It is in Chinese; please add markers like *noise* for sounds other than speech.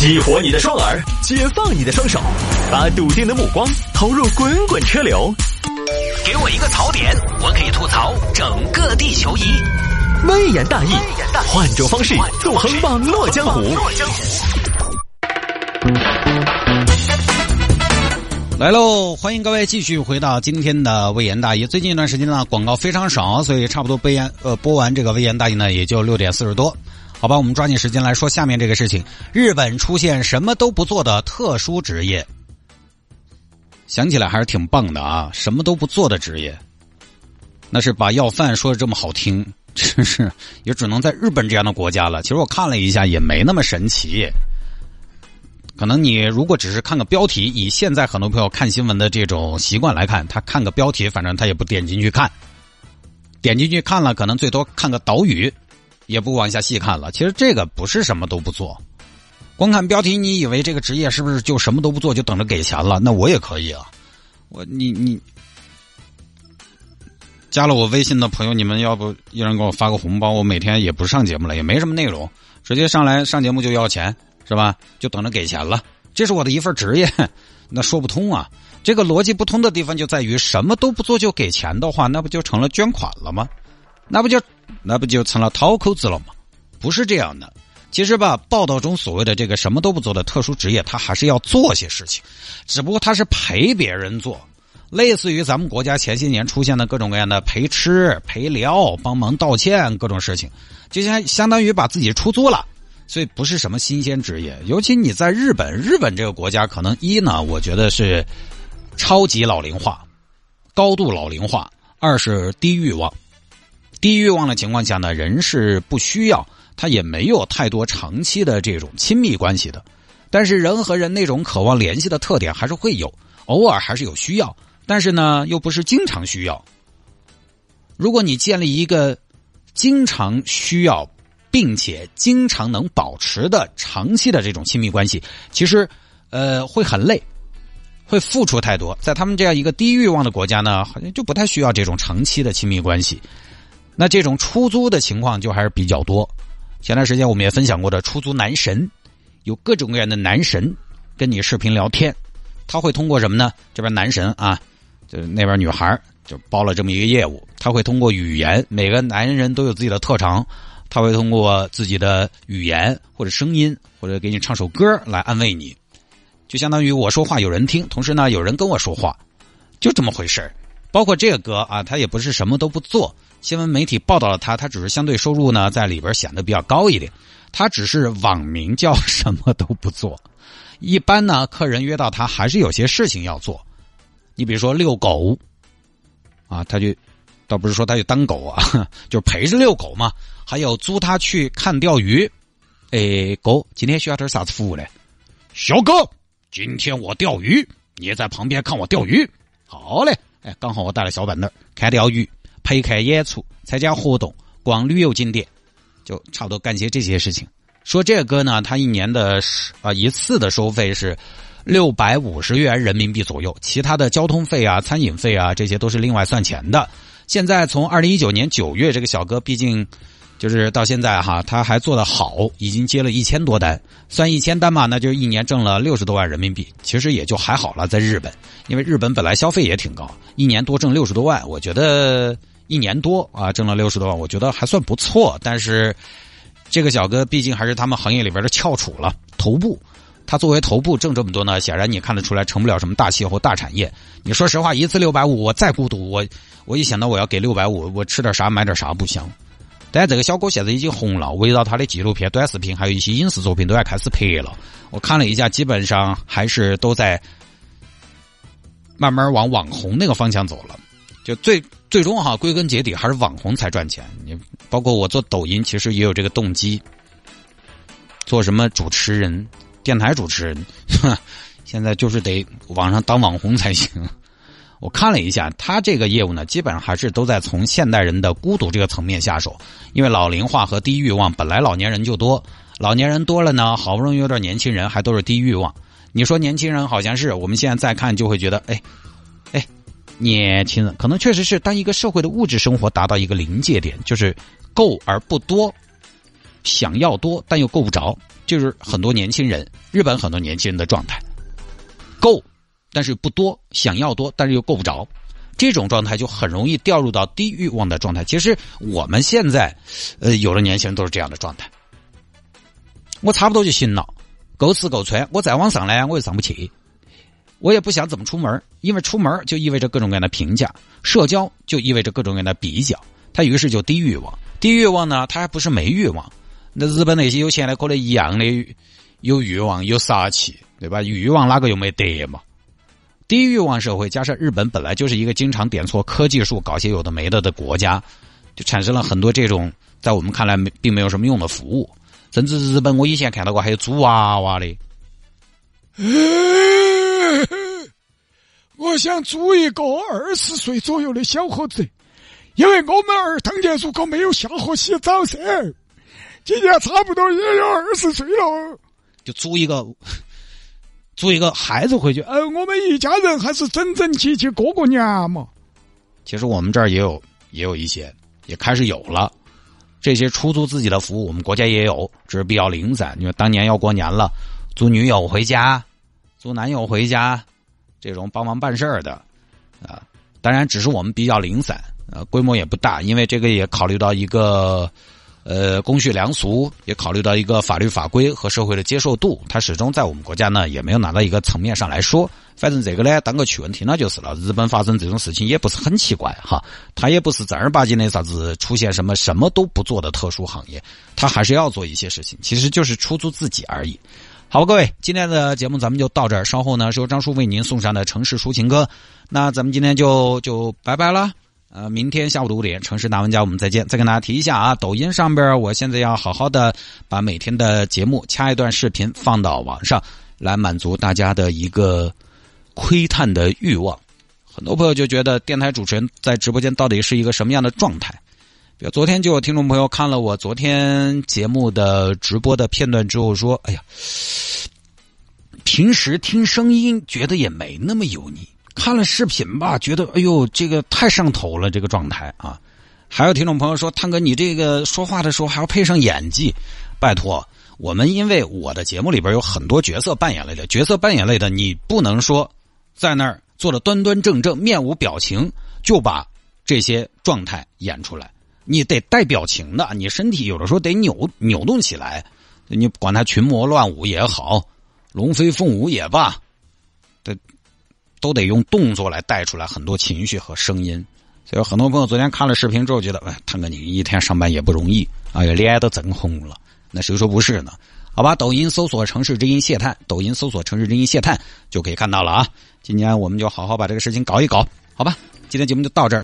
激活你的双耳，解放你的双手，把笃定的目光投入滚滚车流。给我一个槽点，我可以吐槽整个地球仪。微言大义，换种方式纵横网络江湖。来喽！欢迎各位继续回到今天的微言大义。最近一段时间呢，广告非常少，所以差不多播言呃播完这个微言大义呢，也就六点四十多。好吧，我们抓紧时间来说下面这个事情：日本出现什么都不做的特殊职业，想起来还是挺棒的啊！什么都不做的职业，那是把要饭说的这么好听，真是也只能在日本这样的国家了。其实我看了一下，也没那么神奇。可能你如果只是看个标题，以现在很多朋友看新闻的这种习惯来看，他看个标题，反正他也不点进去看，点进去看了，可能最多看个岛屿，也不往下细看了。其实这个不是什么都不做，光看标题，你以为这个职业是不是就什么都不做，就等着给钱了？那我也可以啊，我你你加了我微信的朋友，你们要不一人给我发个红包？我每天也不上节目了，也没什么内容，直接上来上节目就要钱。是吧？就等着给钱了，这是我的一份职业，*laughs* 那说不通啊！这个逻辑不通的地方就在于，什么都不做就给钱的话，那不就成了捐款了吗？那不就那不就成了掏口子了吗？不是这样的。其实吧，报道中所谓的这个什么都不做的特殊职业，他还是要做些事情，只不过他是陪别人做，类似于咱们国家前些年出现的各种各样的陪吃、陪聊、帮忙道歉各种事情，就像相当于把自己出租了。所以不是什么新鲜职业，尤其你在日本，日本这个国家可能一呢，我觉得是超级老龄化，高度老龄化；二是低欲望，低欲望的情况下呢，人是不需要，他也没有太多长期的这种亲密关系的。但是人和人那种渴望联系的特点还是会有，偶尔还是有需要，但是呢，又不是经常需要。如果你建立一个经常需要。并且经常能保持的长期的这种亲密关系，其实，呃，会很累，会付出太多。在他们这样一个低欲望的国家呢，好像就不太需要这种长期的亲密关系。那这种出租的情况就还是比较多。前段时间我们也分享过的出租男神，有各种各样的男神跟你视频聊天，他会通过什么呢？这边男神啊，就那边女孩就包了这么一个业务，他会通过语言，每个男人都有自己的特长。他会通过自己的语言或者声音，或者给你唱首歌来安慰你，就相当于我说话有人听，同时呢有人跟我说话，就这么回事包括这个歌啊，他也不是什么都不做，新闻媒体报道了他，他只是相对收入呢在里边显得比较高一点，他只是网名叫什么都不做。一般呢，客人约到他还是有些事情要做，你比如说遛狗，啊，他就。倒不是说他就当狗啊，*laughs* 就是陪着遛狗嘛。还有租他去看钓鱼。哎，哥，今天需要点啥子服务嘞？小哥，今天我钓鱼，你在旁边看我钓鱼。好嘞，哎，刚好我带了小板凳，看钓鱼，陪看演出，参加活动，逛旅游景点，就差不多干些这些事情。说这个哥呢，他一年的啊一次的收费是六百五十元人民币左右，其他的交通费啊、餐饮费啊，这些都是另外算钱的。现在从二零一九年九月，这个小哥毕竟就是到现在哈，他还做得好，已经接了一千多单，算一千单嘛，那就一年挣了六十多万人民币，其实也就还好了。在日本，因为日本本来消费也挺高，一年多挣六十多万，我觉得一年多啊挣了六十多万，我觉得还算不错。但是这个小哥毕竟还是他们行业里边的翘楚了，头部。他作为头部挣这么多呢，显然你看得出来成不了什么大企业或大产业。你说实话，一次六百五，我再孤独，我我一想到我要给六百五，我吃点啥买点啥不香。但这个小哥现在已经红了，围绕他的纪录片、短视频，还有一些影视作品都要开始拍了。我看了一下，基本上还是都在慢慢往网红那个方向走了。就最最终哈，归根结底还是网红才赚钱。你包括我做抖音，其实也有这个动机。做什么主持人？电台主持人，*laughs* 现在就是得网上当网红才行。*laughs* 我看了一下，他这个业务呢，基本上还是都在从现代人的孤独这个层面下手。因为老龄化和低欲望，本来老年人就多，老年人多了呢，好不容易有点年轻人，还都是低欲望。你说年轻人好像是，我们现在再看就会觉得，哎，年轻人可能确实是当一个社会的物质生活达到一个临界点，就是够而不多。想要多但又够不着，就是很多年轻人，日本很多年轻人的状态，够，但是不多，想要多但是又够不着，这种状态就很容易掉入到低欲望的状态。其实我们现在，呃，有的年轻人都是这样的状态，我差不多就行了，够吃够穿，我再往上呢，我又上不去。我也不想怎么出门，因为出门就意味着各种各样的评价，社交就意味着各种各样的比较。他于是就低欲望，低欲望呢，他还不是没欲望。那日本那些有钱的可能一样的有欲望有杀气，对吧？欲望哪个又没得嘛？低欲望社会加上日本本来就是一个经常点错科技树、搞些有的没的的国家，就产生了很多这种在我们看来没并没有什么用的服务。甚至日本，我以前看到过还有租娃娃的。*laughs* *laughs* 我想租一个二十岁左右的小伙子，因为我们儿童节如果没有下河洗澡噻，今年差不多也有二十岁了，就租一个，租一个孩子回去。呃，我们一家人还是整整齐齐过过年嘛。其实我们这儿也有，也有一些，也开始有了这些出租自己的服务，我们国家也有，只是比较零散。因为当年要过年了，租女友回家。租男友回家，这种帮忙办事儿的，啊，当然只是我们比较零散，呃，规模也不大，因为这个也考虑到一个，呃，公序良俗，也考虑到一个法律法规和社会的接受度，它始终在我们国家呢也没有拿到一个层面上来说。反正这个呢，当个趣闻听了就是了。日本发生这种事情也不是很奇怪哈，它也不是正儿八经的啥子出现什么什么都不做的特殊行业，它还是要做一些事情，其实就是出租自己而已。好，各位，今天的节目咱们就到这儿。稍后呢，是由张叔为您送上的城市抒情歌。那咱们今天就就拜拜了。呃，明天下午的五点，城市大玩家，我们再见。再跟大家提一下啊，抖音上边，我现在要好好的把每天的节目掐一段视频放到网上，来满足大家的一个窥探的欲望。很多朋友就觉得电台主持人在直播间到底是一个什么样的状态？昨天就有听众朋友看了我昨天节目的直播的片段之后说：“哎呀，平时听声音觉得也没那么油腻，看了视频吧，觉得哎呦这个太上头了，这个状态啊。”还有听众朋友说：“汤哥，你这个说话的时候还要配上演技，拜托我们，因为我的节目里边有很多角色扮演类的，角色扮演类的，你不能说在那儿做的端端正正，面无表情就把这些状态演出来。”你得带表情的，你身体有的时候得扭扭动起来，你管它群魔乱舞也好，龙飞凤舞也罢，都都得用动作来带出来很多情绪和声音。所以很多朋友昨天看了视频之后，觉得哎，汤哥你一天上班也不容易，哎呀，脸都整红了。那谁说不是呢？好吧，抖音搜索“城市之音”谢探，抖音搜索“城市之音”谢探就可以看到了啊。今年我们就好好把这个事情搞一搞，好吧？今天节目就到这儿。